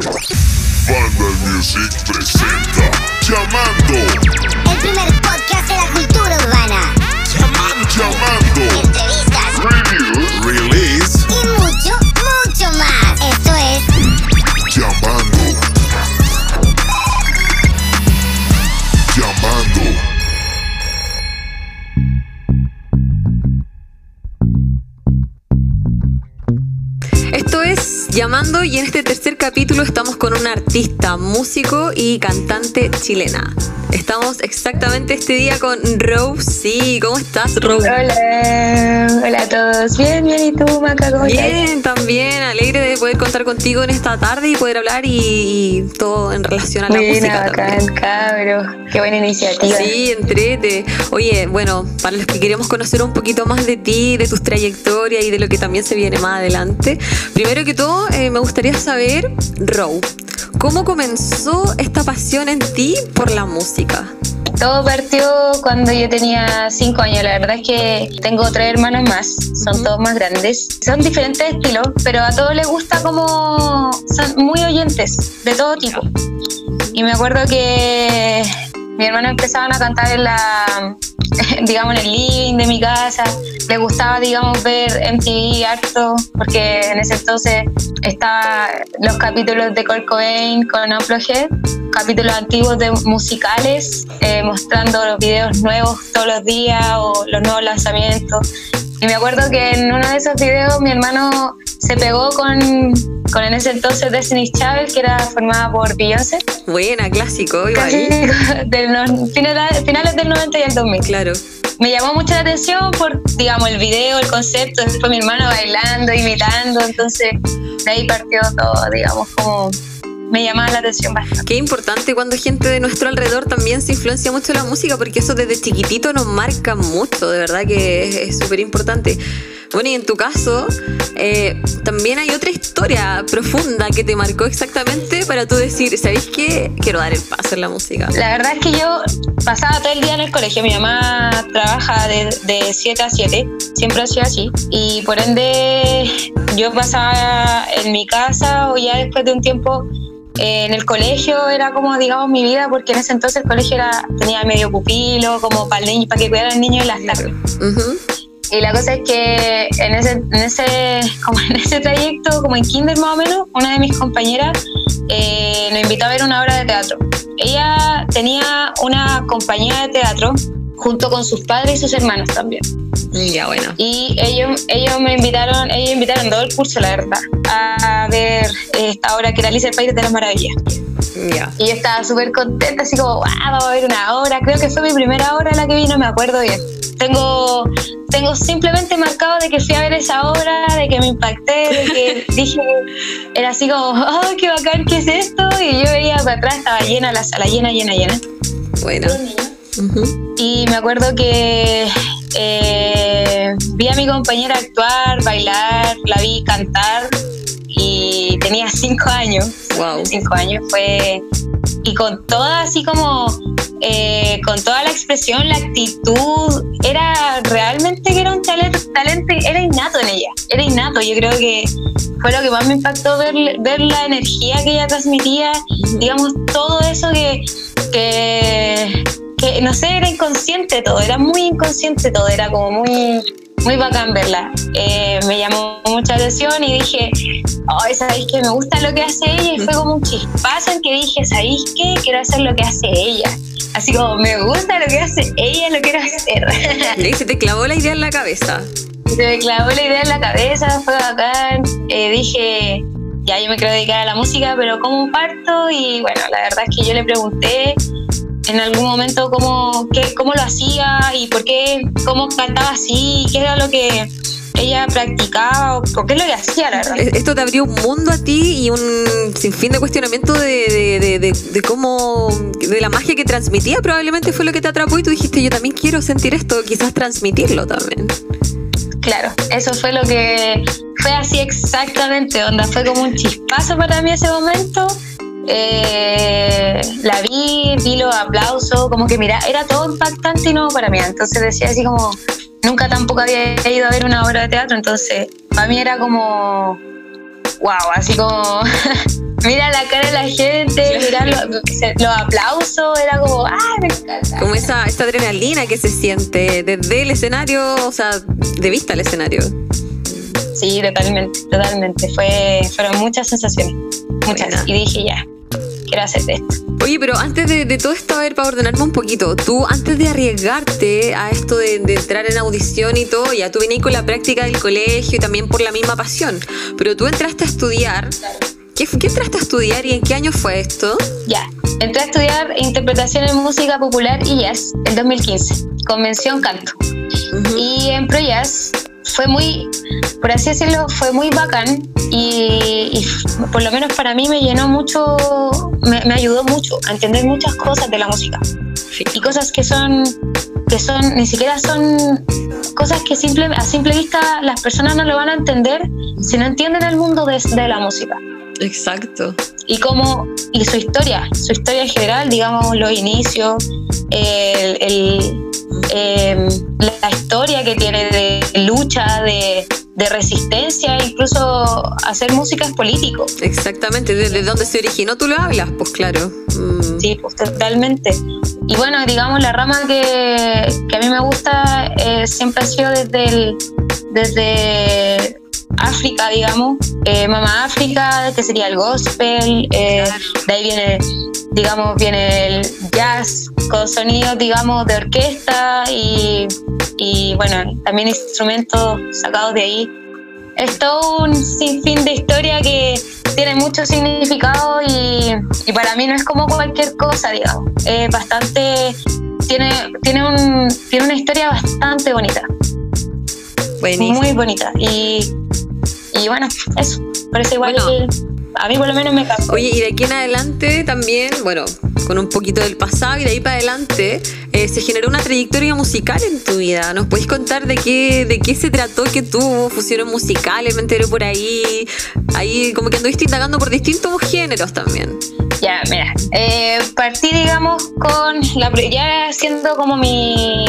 Banda Music presenta Llamando. El primer podcast de la cultura urbana. Llamando. Entrevistas y en este tercer capítulo estamos con una artista, músico y cantante chilena. Estamos exactamente este día con Rose. Sí, ¿cómo estás, Rose? Hola, hola a todos. Bien, bien, ¿y tú, Maca? ¿Cómo estás? Bien, también alegre de poder contar contigo en esta tarde y poder hablar y, y todo en relación a la Buena, música bacán, cabro. Qué buena iniciativa. Sí, entrete. Oye, bueno, para los que queremos conocer un poquito más de ti, de tus trayectorias y de lo que también se viene más adelante, primero que todo, eh, me gustaría saber, Row, ¿cómo comenzó esta pasión en ti por la música? Todo partió cuando yo tenía cinco años. La verdad es que tengo tres hermanos más, son Ujú. todos más grandes. Son diferentes estilos, pero a todos les gusta como. Son muy oyentes, de todo tipo. Y me acuerdo que mi hermano empezaban a cantar en la. digamos, en el living de mi casa. Le gustaba, digamos, ver MTV harto, porque en ese entonces estaba los capítulos de Kurt Cobain con Unplugged, capítulos antiguos de musicales, eh, mostrando los videos nuevos todos los días o los nuevos lanzamientos. Y me acuerdo que en uno de esos videos mi hermano se pegó con, con en ese entonces Destiny's Child, que era formada por Beyoncé, Buena, clásico, iba ahí. de los finales, finales del 90 y el 2000 Claro. me llamó mucho la atención por, digamos, el video, el concepto, después mi hermano bailando, imitando, entonces de ahí partió todo, digamos, como me llamaba la atención bastante. Qué importante cuando gente de nuestro alrededor también se influencia mucho en la música, porque eso desde chiquitito nos marca mucho, de verdad que es- súper importante. Bueno, y en tu caso, eh, también hay otra historia profunda que te marcó exactamente para tú decir, ¿sabéis qué? Quiero dar el paso en la música. La verdad es que yo pasaba todo el día en el colegio, mi mamá trabaja de, de 7 a 7, siempre ha sido así, y por ende yo pasaba en mi casa o ya después de un tiempo en el colegio era como digamos mi vida porque en ese entonces el colegio era, tenía medio pupilo, como para, el niño, para que cuidara al niño en las tardes. Ujú. Y la cosa es que en ese, en ese, como en ese trayecto, como en kinder más o menos, una de mis compañeras eh, nos invitó a ver una obra de teatro. Ella tenía una compañía de teatro junto con sus padres y sus hermanos también. Ya, bueno. Y ellos, ellos me invitaron, ellos invitaron todo el curso, la verdad, a esta obra que era Alicia el País de las Maravillas. Ya. Y yo estaba súper contenta, así como, wow, vamos a ver una obra. Creo que fue mi primera obra la que vi, no me acuerdo bien. Tengo, tengo simplemente marcado de que fui a ver esa obra, de que me impacté, de que dije, era así como, oh, qué bacán, ¿qué es esto? Y yo veía para atrás, estaba llena la sala, llena, llena, llena. Bueno. Y me acuerdo que eh, vi a mi compañera actuar, bailar, la vi cantar y tenía cinco años. Wow. Cinco años fue. Y con toda así como. eh, con toda la expresión, la actitud, era realmente que era un talento, talento, era innato en ella, era innato. Yo creo que fue lo que más me impactó ver, ver la energía que ella transmitía, digamos, todo eso que, que, que, no sé, era inconsciente todo, era muy inconsciente todo, era como muy, muy bacán verla. Eh, me llamó mucha atención y dije, oh, ¿sabéis que me gusta lo que hace ella? Y fue como un chispazo en que dije, ¿sabéis qué? Quiero hacer lo que hace ella. Así como, me gusta lo que hace ella, lo quiero hacer. Y se te clavó la idea en la cabeza. Se me clavó la idea en la cabeza, fue bacán. Eh, dije, ya yo me quiero dedicar a la música, pero ¿cómo parto? Y bueno, la verdad es que yo le pregunté en algún momento cómo, qué, cómo lo hacía y por qué, cómo cantaba así, qué era lo que ella practicaba o, qué es lo que hacía, la verdad. Esto te abrió un mundo a ti y un sinfín de cuestionamiento de, de, de, de, de cómo, de la magia que transmitía probablemente fue lo que te atrapó y tú dijiste, yo también quiero sentir esto, quizás transmitirlo también. Claro, eso fue lo que fue así exactamente, onda, fue como un chispazo para mí ese momento. Eh, la vi, vi los aplausos, como que mira, era todo impactante y nuevo para mí. Entonces decía así como, nunca tampoco había ido a ver una obra de teatro, entonces para mí era como, wow, así como Mira la cara de la gente, mira lo- se- los aplausos, era como, ¡ay, me encanta! Como esa, adrenalina que se siente desde el escenario, o sea, de vista al escenario. Sí, totalmente, totalmente. Fue, fueron muchas sensaciones, muchas. Buena. Y dije, ya, quiero hacer esto. Oye, pero antes de, de todo esto, a ver, para ordenarme un poquito, tú antes de arriesgarte a esto de, de entrar en audición y todo, ya tú venías con la práctica del colegio y también por la misma pasión, pero tú entraste a estudiar. ¿Qué, qué entraste a estudiar y en qué año fue esto? Ya, entré a estudiar interpretación en música popular y jazz en 2015, convención canto. Y en Pro Jazz fue muy, por así decirlo, fue muy bacán y, y por lo menos para mí me llenó mucho, me, me ayudó mucho a entender muchas cosas de la música. Y cosas que son, que son, ni siquiera son cosas que simple, a simple vista las personas no lo van a entender si no entienden el mundo de, de la música Exacto. y cómo y su historia, su historia en general, digamos los inicios, el, el, eh, la historia que tiene de lucha, de, de resistencia, incluso hacer música es político. Exactamente, desde dónde se originó tú lo hablas, pues claro. Mm. Sí, pues totalmente. Y bueno, digamos, la rama que, que a mí me gusta eh, siempre ha sido desde, el, desde África, digamos, eh, Mamá África, que sería el gospel, eh, de ahí viene, digamos, viene el jazz con sonidos, digamos, de orquesta y, y bueno, también instrumentos sacados de ahí. Es todo un sinfín de historia que tiene mucho significado y, y para mí no es como cualquier cosa, digamos. Es bastante. Tiene, tiene, un, tiene una historia bastante bonita, Buenísimo. muy bonita. Y, y bueno, eso. Por eso igual Bueno. a mí por lo menos me captó. Oye, y de aquí en adelante también, bueno, con un poquito del pasado y de ahí para adelante, eh, se generó una trayectoria musical en tu vida. ¿Nos podéis contar de qué, de qué se trató que tuvo? Fusiones musicales, me enteré por ahí. Ahí como que anduviste indagando por distintos géneros también. Ya, mira, eh, partí, digamos, con la. Ya siendo como mi.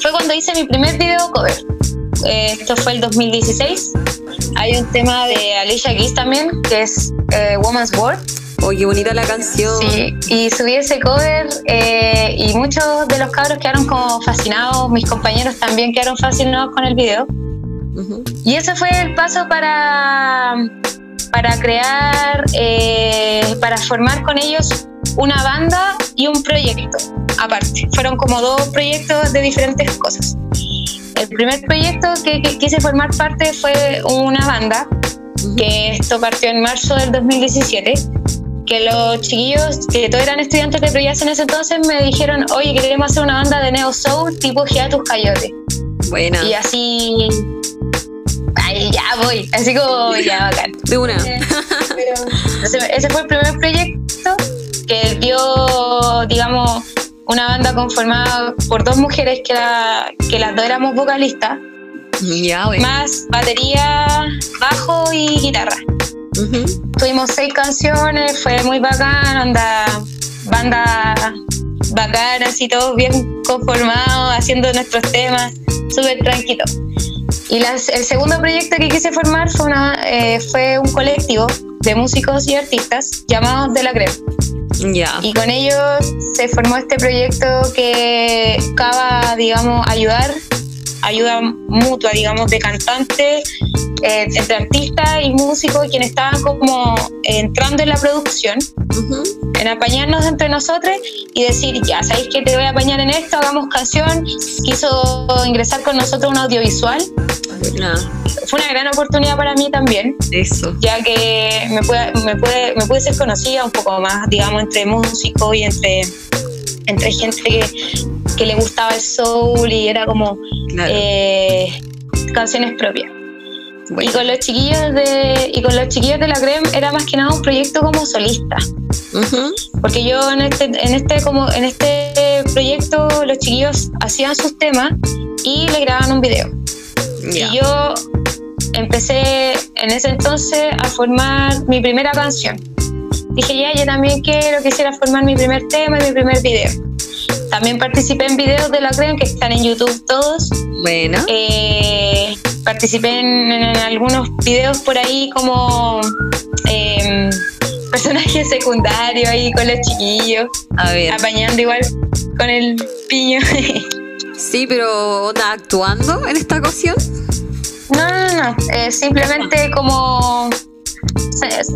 Fue cuando hice mi primer video cover. Eh, esto fue el 2016. Hay un tema de Alicia Keys también, que es eh, Woman's World. Oye, qué bonita la canción. Sí, y subí ese cover eh, y muchos de los cabros quedaron como fascinados, mis compañeros también quedaron fascinados con el video. Ujú. Y ese fue el paso para, para crear, eh, para formar con ellos una banda y un proyecto aparte. Fueron como dos proyectos de diferentes cosas. El primer proyecto que, que quise formar parte fue una banda, que esto partió en marzo del 2017, que los chiquillos que todos eran estudiantes de Proyas en ese entonces me dijeron, oye, queremos hacer una banda de Neo Soul tipo Giatus Coyote. Buena. Y así. Ahí ya voy. Así como ya bacán. De una. Entonces, ese fue el primer proyecto que dio, digamos, una banda conformada por dos mujeres que, la- que las dos éramos vocalistas, bueno. más batería, bajo y guitarra. Tuvimos seis canciones, fue muy bacán, onda, banda bacana, así todos bien conformados, haciendo nuestros temas, súper tranquilo. Y las- el segundo proyecto que quise formar fue, una, eh, fue un colectivo de músicos y artistas llamados De la Crema. Ya. Y con ellos se formó este proyecto que buscaba, digamos, ayudar, ayuda mutua, digamos, de cantantes, eh, entre artistas y músicos, quienes estaban como entrando en la producción, En apañarnos entre nosotros y decir, ya, ¿sabéis que te voy a apañar en esto? Hagamos canción. Quiso ingresar con nosotros un audiovisual. Buena. Fue una gran oportunidad para mí también Eso. ya que me pude, me pude, me pude ser conocida un poco más, digamos, entre músicos y entre, entre gente que, que le gustaba el soul y era como Claro. eh, canciones propias. Bueno. Y con los chiquillos de y con los chiquillos de la Creme era más que nada un proyecto como solista, porque yo en este en este como en este proyecto los chiquillos hacían sus temas y le grababan un video. Y yo empecé en ese entonces a formar mi primera canción. Dije, ya, yo también quiero, quisiera formar mi primer tema y mi primer video. También participé en videos de la Creen que están en YouTube todos. Buena. Eh, participé en, en algunos videos por ahí como eh, personaje secundario ahí con los chiquillos, A ver. apañando igual con el piño. Sí, pero ¿onda actuando en esta ocasión? No, no, no, eh, simplemente como...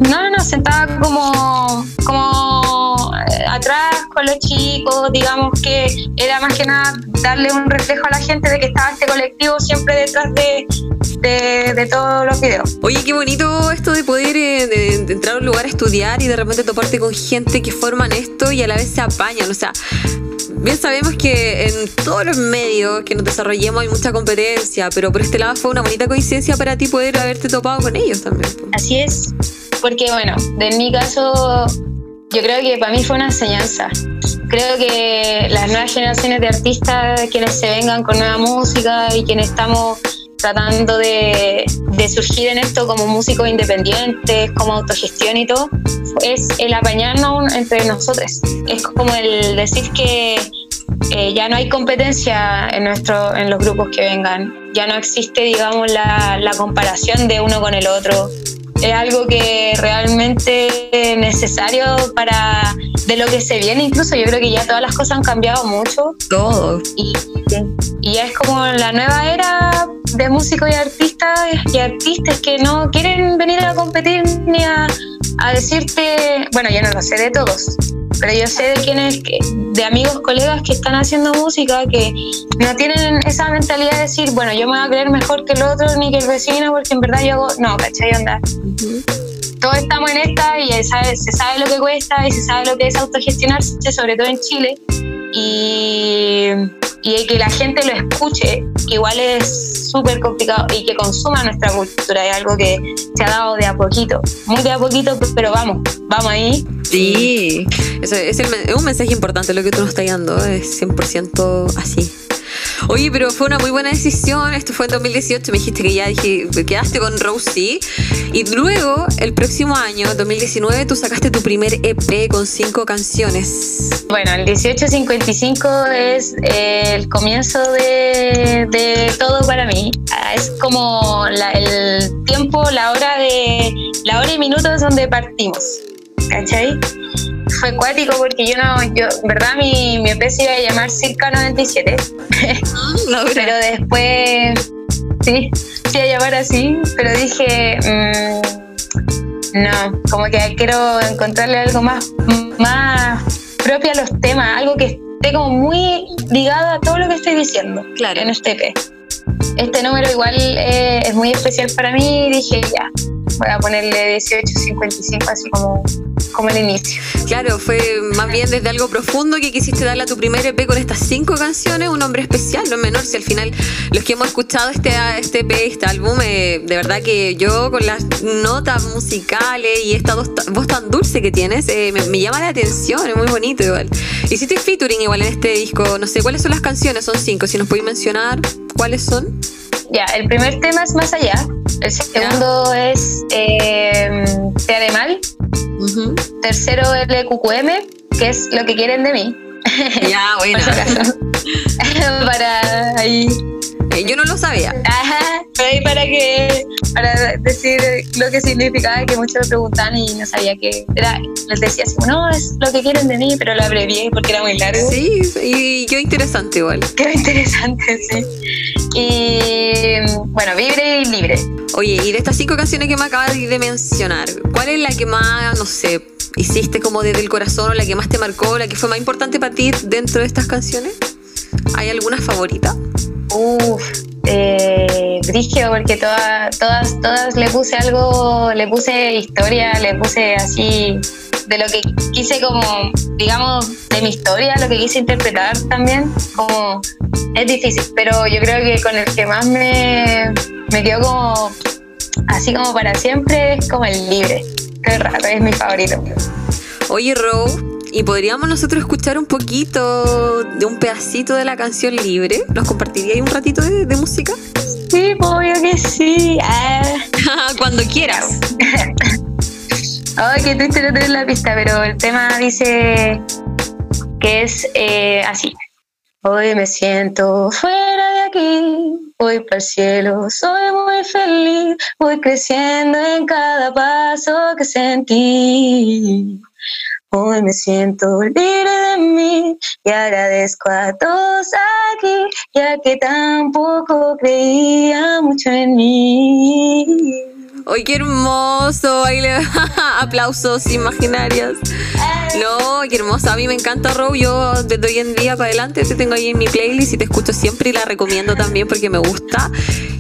No, no, no, sentada como, como eh, atrás con los chicos, digamos que era más que nada darle un reflejo a la gente de que estaba este colectivo siempre detrás de, de, todos los videos. Oye, qué bonito esto de poder eh, entrar a un lugar a estudiar y de repente toparte con gente que forman esto y a la vez se apañan. O sea, bien sabemos que en todos los medios que nos desarrollemos hay mucha competencia, pero por este lado fue una bonita coincidencia para ti poder haberte topado con ellos también. po. Así es, porque bueno, de mi caso, yo creo que para mí fue una enseñanza. Creo que las nuevas generaciones de artistas, quienes se vengan con nueva música y quienes estamos tratando de, de surgir en esto como músicos independientes, como autogestión y todo, es el apañarnos entre nosotros. Es como el decir que eh, ya no hay competencia en, nuestro, en los grupos que vengan, ya no existe, digamos, la, la comparación de uno con el otro. Es algo que realmente es necesario para de lo que se viene. Incluso yo creo que ya todas las cosas han cambiado mucho Todo. y, y ya es como la nueva era de músicos y artistas y artistas que no quieren venir a competir ni a, a decirte, bueno, yo no lo sé de todos, pero yo sé de quienes, de amigos, colegas que están haciendo música que no tienen esa mentalidad de decir, bueno, yo me voy a creer mejor que el otro ni que el vecino porque en verdad yo hago, no, ¿cachai? Onda. Todos estamos en esta y se sabe, se sabe lo que cuesta y se sabe lo que es autogestionarse, sobre todo en Chile. Y, y que la gente lo escuche, que igual es súper complicado y que consuma nuestra cultura, es algo que se ha dado de a poquito, muy de a poquito, pero vamos, vamos ahí. Sí. Eso es, el es un mensaje importante lo que tú nos estás dando. Es 100% así. Oye, pero fue una muy buena decisión. Esto fue en 2018. Me dijiste que ya dije, quedaste con Rosie. Y luego, el próximo año, 2019, tú sacaste tu primer EP con cinco canciones. Bueno, el 1855 es eh, el comienzo de, de todo para mí. Ah, Es como la- el tiempo, la hora de la hora y minutos donde partimos. ¿Cachai? Fue cuático porque yo no, yo, verdad mi, mi EP se iba a llamar Circa 97, pero después sí, se iba a llamar así, pero dije, mm, no, como que quiero encontrarle algo más, más propio a los temas, algo que esté como muy ligado a todo lo que estoy diciendo Claro. en este EP. Este número igual eh, es muy especial para mí dije ya, voy a ponerle 1855 así como, como el inicio. Claro, fue más bien desde algo profundo que quisiste darle a tu primer EP con estas cinco canciones, un hombre especial, no es menor. Si al final los que hemos escuchado este, este EP, este álbum, eh, de verdad que yo con las notas musicales y esta voz, voz tan dulce que tienes, eh, me, me llama la atención, es muy bonito igual. Hiciste featuring igual en este disco, no sé cuáles son las canciones, son cinco, si nos podéis mencionar cuáles son. Ya, el primer tema es Más Allá, el segundo es eh, Te haré mal, tercero el QQM, que es Lo que quieren de mí. Ya, bueno. Para ahí Yo no lo sabía. Ajá, pero ahí para que para decir lo que significaba que muchos me preguntaban y no sabía que era les decía así no es lo que quieren de mí pero lo abrevié porque era muy largo Sí, y yo interesante igual. qué interesante sí y bueno vibre y libre Oye, y de estas cinco canciones que me acabas de mencionar, ¿cuál es la que más, no sé, hiciste como desde el corazón o la que más te marcó, la que fue más importante para ti dentro de estas canciones? ¿Hay alguna favorita? Uf, eh, brígido porque todas, todas, todas le puse algo, le puse historia, le puse así de lo que quise como, digamos, de mi historia, lo que quise interpretar también, como es difícil, pero yo creo que con el que más me, me como así como para siempre es como el libre. Qué raro, es mi favorito. Oye, Ro, ¿y podríamos nosotros escuchar un poquito de un pedacito de la canción libre? ¿Nos compartiríais un ratito de, de música? Sí, obvio que sí. Ah. Cuando quieras. Ay, qué triste no tener la pista, pero el tema dice que es eh, así. Hoy me siento fuera de aquí, voy para el cielo, soy muy feliz, voy creciendo en cada paso que sentí. Hoy me siento libre de mí y agradezco a todos aquí, ya que tampoco creía mucho en mí. ¡Ay, qué hermoso! Ahí le- Aplausos imaginarios. No, qué hermoso. A mí me encanta Row. Yo desde hoy en día para adelante te tengo ahí en mi playlist y te escucho siempre y la recomiendo también porque me gusta.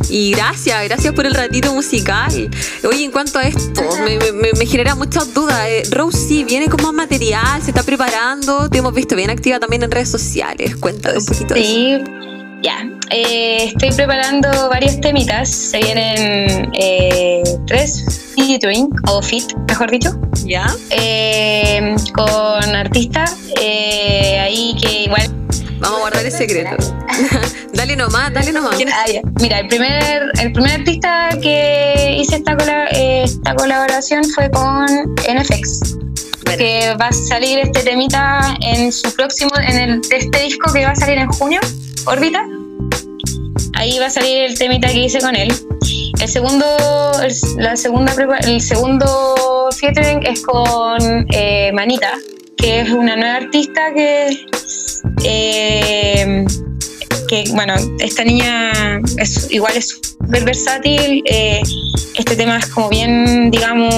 Y gracias, gracias por el ratito musical. Oye, en cuanto a esto, me, me- me- me genera muchas dudas. Eh, Row sí, viene con más material, se está preparando. Te hemos visto bien activa también en redes sociales. Cuéntame un poquito de eso. Ya. Eh, estoy preparando varios temitas. Se vienen eh, tres featuring, o fit, mejor dicho, ¿Ya? eh, con artistas ahí que igual. Vamos a guardar el secreto. dale nomás, dale nomás. Ah. Mira, el primer, el primer artista que hice esta, cola- eh, esta colaboración fue con NFX. Que va a salir este temita en su próximo, en el, este disco que va a salir en junio, Órbita. Ahí va a salir el temita que hice con él. El segundo, la segunda, el segundo featuring es con eh, Manita, que es una nueva artista que, eh, que bueno, esta niña es, igual es súper versátil. eh, este tema es como bien, digamos,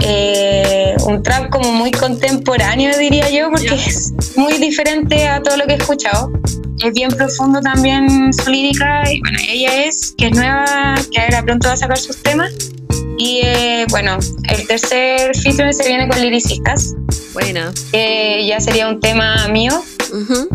eh, un trap como muy contemporáneo, diría yo, porque es muy diferente a todo lo que he escuchado. Es bien profundo también su lírica. Y bueno, ella es, que es nueva, que ahora pronto va a sacar sus temas. Y eh, bueno, el tercer feature se viene con liricistas, Buena. que ya sería un tema mío.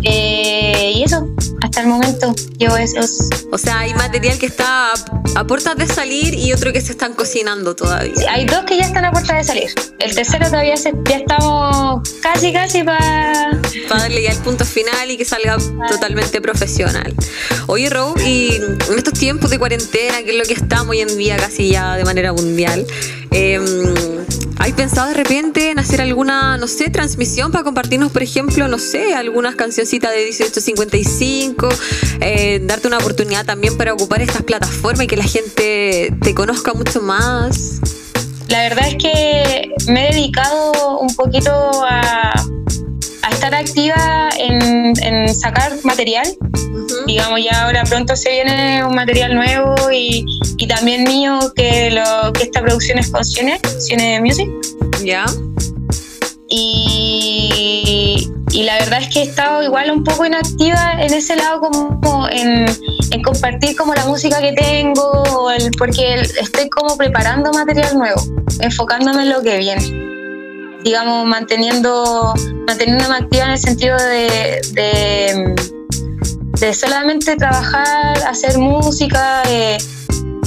Eh, y eso, hasta el momento, llevo esos. O sea, hay material que está a, a puertas de salir y otro que se están cocinando todavía. Hay dos que ya están a puerta de salir. El tercero todavía se- ya estamos casi, casi para Para darle ya el punto final y que salga totalmente profesional. Oye, Rob, y en estos tiempos de cuarentena, que es lo que estamos hoy en día casi ya de manera mundial, eh, ¿hay pensado de repente en hacer alguna, no sé, transmisión para compartirnos, por ejemplo, no sé, algunas cancioncitas de 1855? Eh, darte una oportunidad también para ocupar estas plataformas y que la gente te conozca mucho más. La verdad es que me he dedicado un poquito a, a estar activa en, en sacar material. Ujú. Digamos, ya ahora pronto se viene un material nuevo y, y también mío que, lo, que esta producción es con Cine, Cine Music. ¿Ya? Y, y la verdad es que he estado igual un poco inactiva en ese lado como en, en compartir como la música que tengo o el- porque estoy como preparando material nuevo enfocándome en lo que viene. Digamos manteniendo manteniéndome activa en el sentido de, de, de solamente trabajar hacer música eh,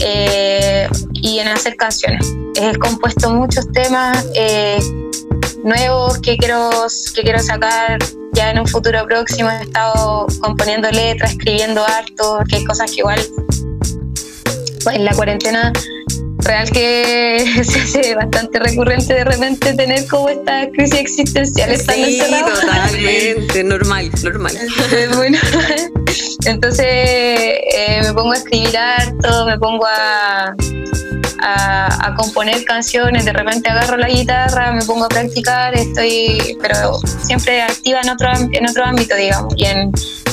eh, y en hacer canciones. He compuesto muchos temas eh, nuevos que quiero, que quiero sacar ya en un futuro próximo. He estado componiendo letras, escribiendo harto, que hay cosas que igual en la cuarentena real que se hace bastante recurrente de repente tener como esta crisis existencial estando Sí, encerrado. totalmente, normal, normal. Normal. Entonces eh, me pongo a escribir harto, me pongo a, a, a componer canciones, de repente agarro la guitarra, me pongo a practicar, estoy, pero siempre activa en otro, en otro ámbito, digamos, y en,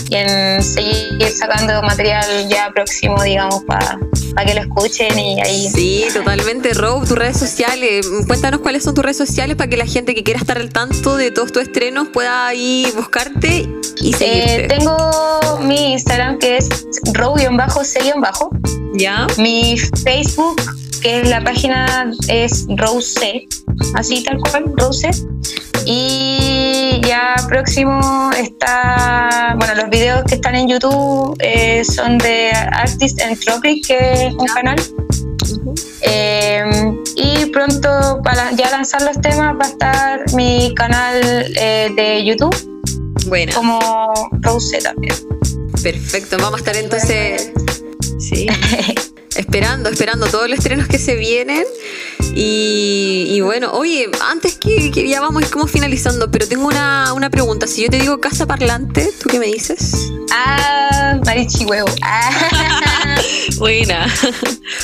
y en seguir sacando material ya próximo, digamos, para que lo escuchen y ahí. Sí, totalmente. Rob, tus redes sociales. Cuéntanos cuáles son tus redes sociales para que la gente que quiera estar al tanto de todos tus estrenos pueda ahí buscarte y Eh, seguirte. tengo mi Instagram que es row-c-bajo. ¿Ya? Mi Facebook, que la página, es Rose, así tal cual, Rose. Y ya próximo está, bueno, los videos que están en YouTube eh, son de Artist Entropic, que es un canal. Eh, y pronto para ya lanzar los temas va a estar mi canal eh, de YouTube Bueno, como Rose también. perfecto. Vamos a estar entonces. Sí. esperando, esperando todos los estrenos que se vienen. Y, y bueno, oye, antes que, que ya vamos como finalizando, pero tengo una, una pregunta. Si yo te digo casa parlante, ¿tú qué me dices? Ah, marichi huevo. Ah. Buena.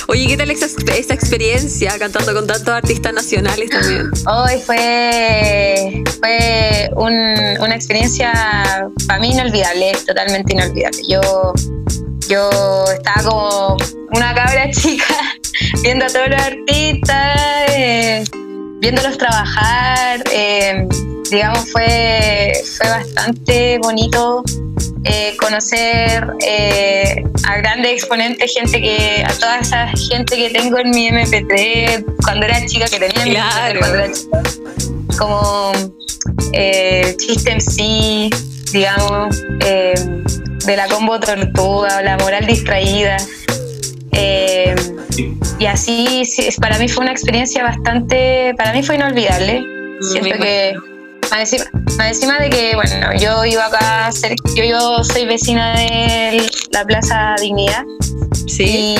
Oye, ¿qué tal esa, esa experiencia cantando con tantos artistas nacionales también? Hoy fue, fue un- una experiencia para mí inolvidable, totalmente inolvidable. Yo, yo estaba como una cabra chica viendo a todos los artistas, eh, viéndolos trabajar. eh, digamos, fue, fue bastante bonito eh, conocer eh, a grandes exponentes, gente que, a toda esa gente que tengo en mi MP3 cuando era chica, que tenía mi Claro. MP3 cuando era chica, como eh, Chiste MC, digamos, eh, de la combo Tortuga, la moral distraída. Eh, y así, para mí fue una experiencia bastante, para mí fue inolvidable. Siento Me que más encima, más encima de que, bueno, yo iba acá, cer- yo, yo soy vecina de la Plaza Dignidad Sí.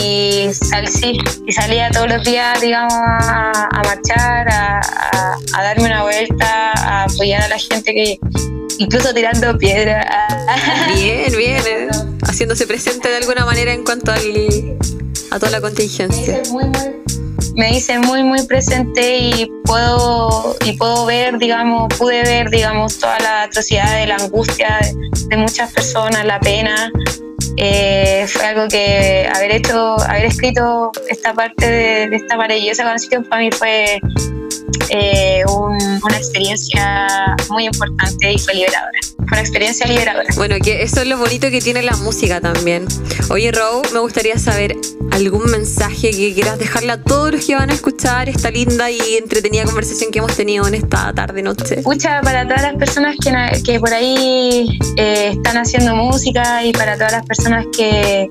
y, sal- sí, y salía todos los días, digamos, a, a marchar, a, a- a darme una vuelta, a apoyar a la gente que, incluso tirando piedra. Bien, bien. eh. Haciéndose presente de alguna manera en cuanto al, a toda la contingencia. me hice muy muy presente y puedo y puedo ver digamos pude ver digamos toda la atrocidad de la angustia de, muchas personas la pena Eh, fue algo que haber hecho haber escrito esta parte de, de esta maravillosa canción para mí fue eh, un- una experiencia muy importante y fue liberadora fue una experiencia liberadora Bueno, que eso es lo bonito que tiene la música también. Oye, Row, me gustaría saber algún mensaje que quieras dejarle a todos los que van a escuchar esta linda y entretenida conversación que hemos tenido en esta tarde-noche. Escucha para todas las personas que, que por ahí eh, están haciendo música y para todas las personas que,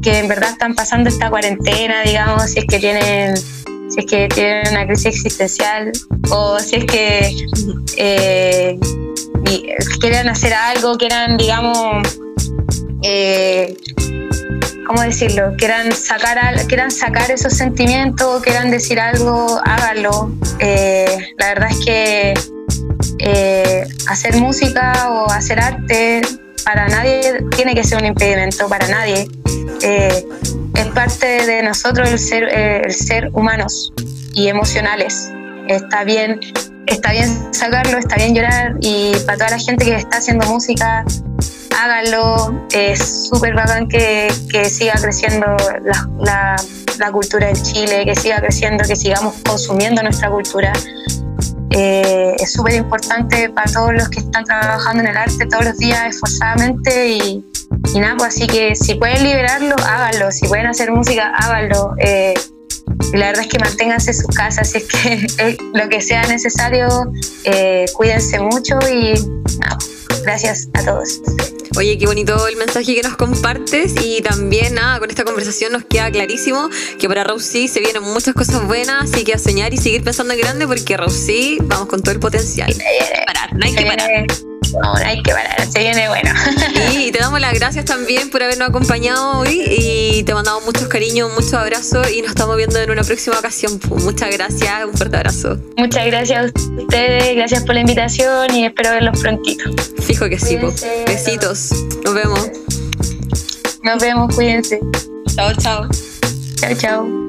que en verdad están pasando esta cuarentena, digamos, si es que tienen si es que tienen una crisis existencial o si es que eh, quieran hacer algo, quieran, digamos, eh, ¿cómo decirlo? Quieran sacar, al- quieran sacar esos sentimientos, quieran decir algo, háganlo. Eh, la verdad es que eh, hacer música o hacer arte para nadie tiene que ser un impedimento, para nadie. Eh, es parte de nosotros el ser, eh, el ser humanos y emocionales. Está bien, está bien sacarlo, está bien llorar y para toda la gente que está haciendo música, háganlo. Es súper bacán que, que siga creciendo la, la- la cultura en Chile, que siga creciendo, que sigamos consumiendo nuestra cultura. Eh, es súper importante para todos los que están trabajando en el arte todos los días esforzadamente y, y nada, pues así que si pueden liberarlo, háganlo, si pueden hacer música, háganlo. Eh, la verdad es que manténganse en sus casas, si es que lo que sea necesario, eh, cuídense mucho y nada, gracias a todos. Oye, qué bonito el mensaje que nos compartes y también nada, con esta conversación nos queda clarísimo que para Rousy se vienen muchas cosas buenas, así que a soñar y seguir pensando en grande porque Rousy vamos con todo el potencial. Parar, no hay que parar. Viene, no, no hay que parar, se viene bueno. Y te damos las gracias también por habernos acompañado hoy y te mandamos muchos cariños, muchos abrazos y nos estamos viendo en una próxima ocasión. Muchas gracias, un fuerte abrazo. Muchas gracias a ustedes, gracias por la invitación y espero verlos prontito. Fijo que sí. Cuídense. Besitos. Nos vemos. Nos vemos, cuídense. Chao, chao. Chao, chao.